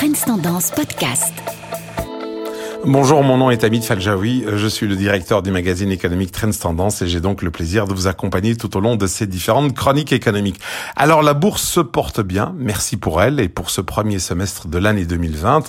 Trends Tendance Podcast. Bonjour, mon nom est Amit Faljaoui, je suis le directeur du magazine économique Trends Tendance et j'ai donc le plaisir de vous accompagner tout au long de ces différentes chroniques économiques. Alors la bourse se porte bien, merci pour elle et pour ce premier semestre de l'année 2020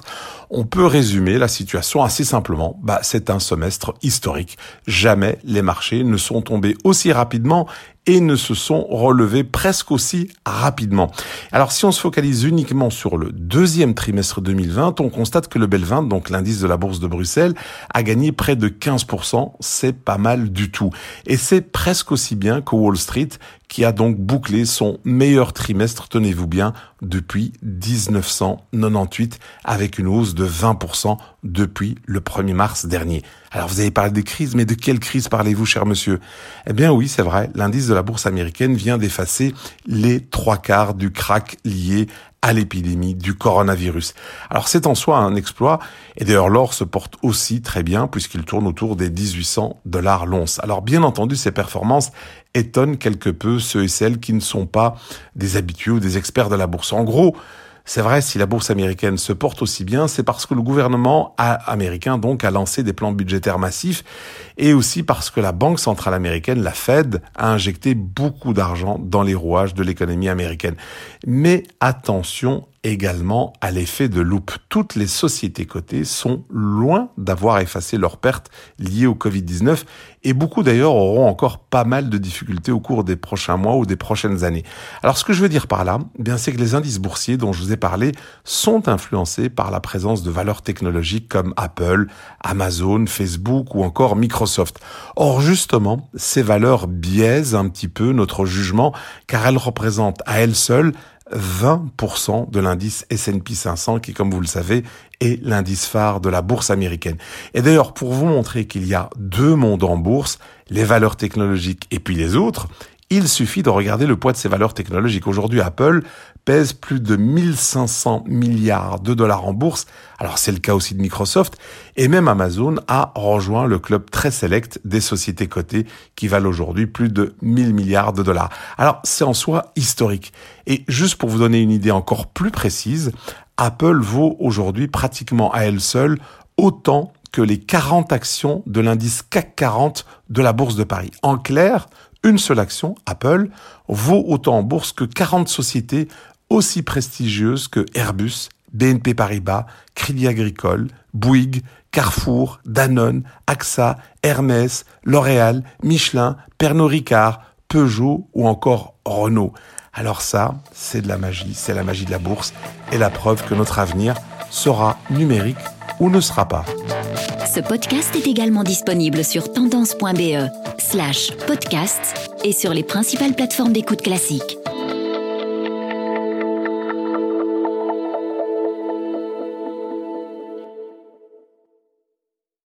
on peut résumer la situation assez simplement. Bah, c'est un semestre historique. Jamais les marchés ne sont tombés aussi rapidement et ne se sont relevés presque aussi rapidement. Alors si on se focalise uniquement sur le deuxième trimestre 2020, on constate que le Bel 20, donc l'indice de la bourse de Bruxelles, a gagné près de 15%, c'est pas mal du tout. Et c'est presque aussi bien que Wall Street qui a donc bouclé son meilleur trimestre, tenez-vous bien, depuis 1998, avec une hausse de 20% depuis le 1er mars dernier. Alors vous avez parlé des crises, mais de quelle crise parlez-vous, cher monsieur? Eh bien oui, c'est vrai, l'indice de la bourse américaine vient d'effacer les trois quarts du crack lié à l'épidémie du coronavirus. Alors c'est en soi un exploit, et d'ailleurs l'or se porte aussi très bien puisqu'il tourne autour des 1800 dollars l'once. Alors bien entendu, ces performances étonnent quelque peu ceux et celles qui ne sont pas des habitués ou des experts de la bourse. En gros, c'est vrai, si la bourse américaine se porte aussi bien, c'est parce que le gouvernement américain donc a lancé des plans budgétaires massifs et aussi parce que la Banque centrale américaine, la Fed, a injecté beaucoup d'argent dans les rouages de l'économie américaine. Mais attention également à l'effet de loupe. Toutes les sociétés cotées sont loin d'avoir effacé leurs pertes liées au Covid-19 et beaucoup d'ailleurs auront encore pas mal de difficultés au cours des prochains mois ou des prochaines années. Alors ce que je veux dire par là, eh bien c'est que les indices boursiers dont je vous ai parlé sont influencés par la présence de valeurs technologiques comme Apple, Amazon, Facebook ou encore Microsoft. Or justement, ces valeurs biaisent un petit peu notre jugement car elles représentent à elles seules 20% de l'indice S&P 500 qui, comme vous le savez, est l'indice phare de la bourse américaine. Et d'ailleurs, pour vous montrer qu'il y a deux mondes en bourse, les valeurs technologiques et puis les autres, il suffit de regarder le poids de ces valeurs technologiques. Aujourd'hui, Apple pèse plus de 1500 milliards de dollars en bourse. Alors c'est le cas aussi de Microsoft. Et même Amazon a rejoint le club très sélect des sociétés cotées qui valent aujourd'hui plus de 1000 milliards de dollars. Alors c'est en soi historique. Et juste pour vous donner une idée encore plus précise, Apple vaut aujourd'hui pratiquement à elle seule autant que les 40 actions de l'indice CAC 40 de la Bourse de Paris. En clair, une seule action, Apple, vaut autant en bourse que 40 sociétés aussi prestigieuses que Airbus, BNP Paribas, Crédit Agricole, Bouygues, Carrefour, Danone, AXA, Hermès, L'Oréal, Michelin, Pernod Ricard, Peugeot ou encore Renault. Alors ça, c'est de la magie, c'est la magie de la bourse et la preuve que notre avenir sera numérique ou ne sera pas. Ce podcast est également disponible sur tendance.be slash podcast et sur les principales plateformes d'écoute classique.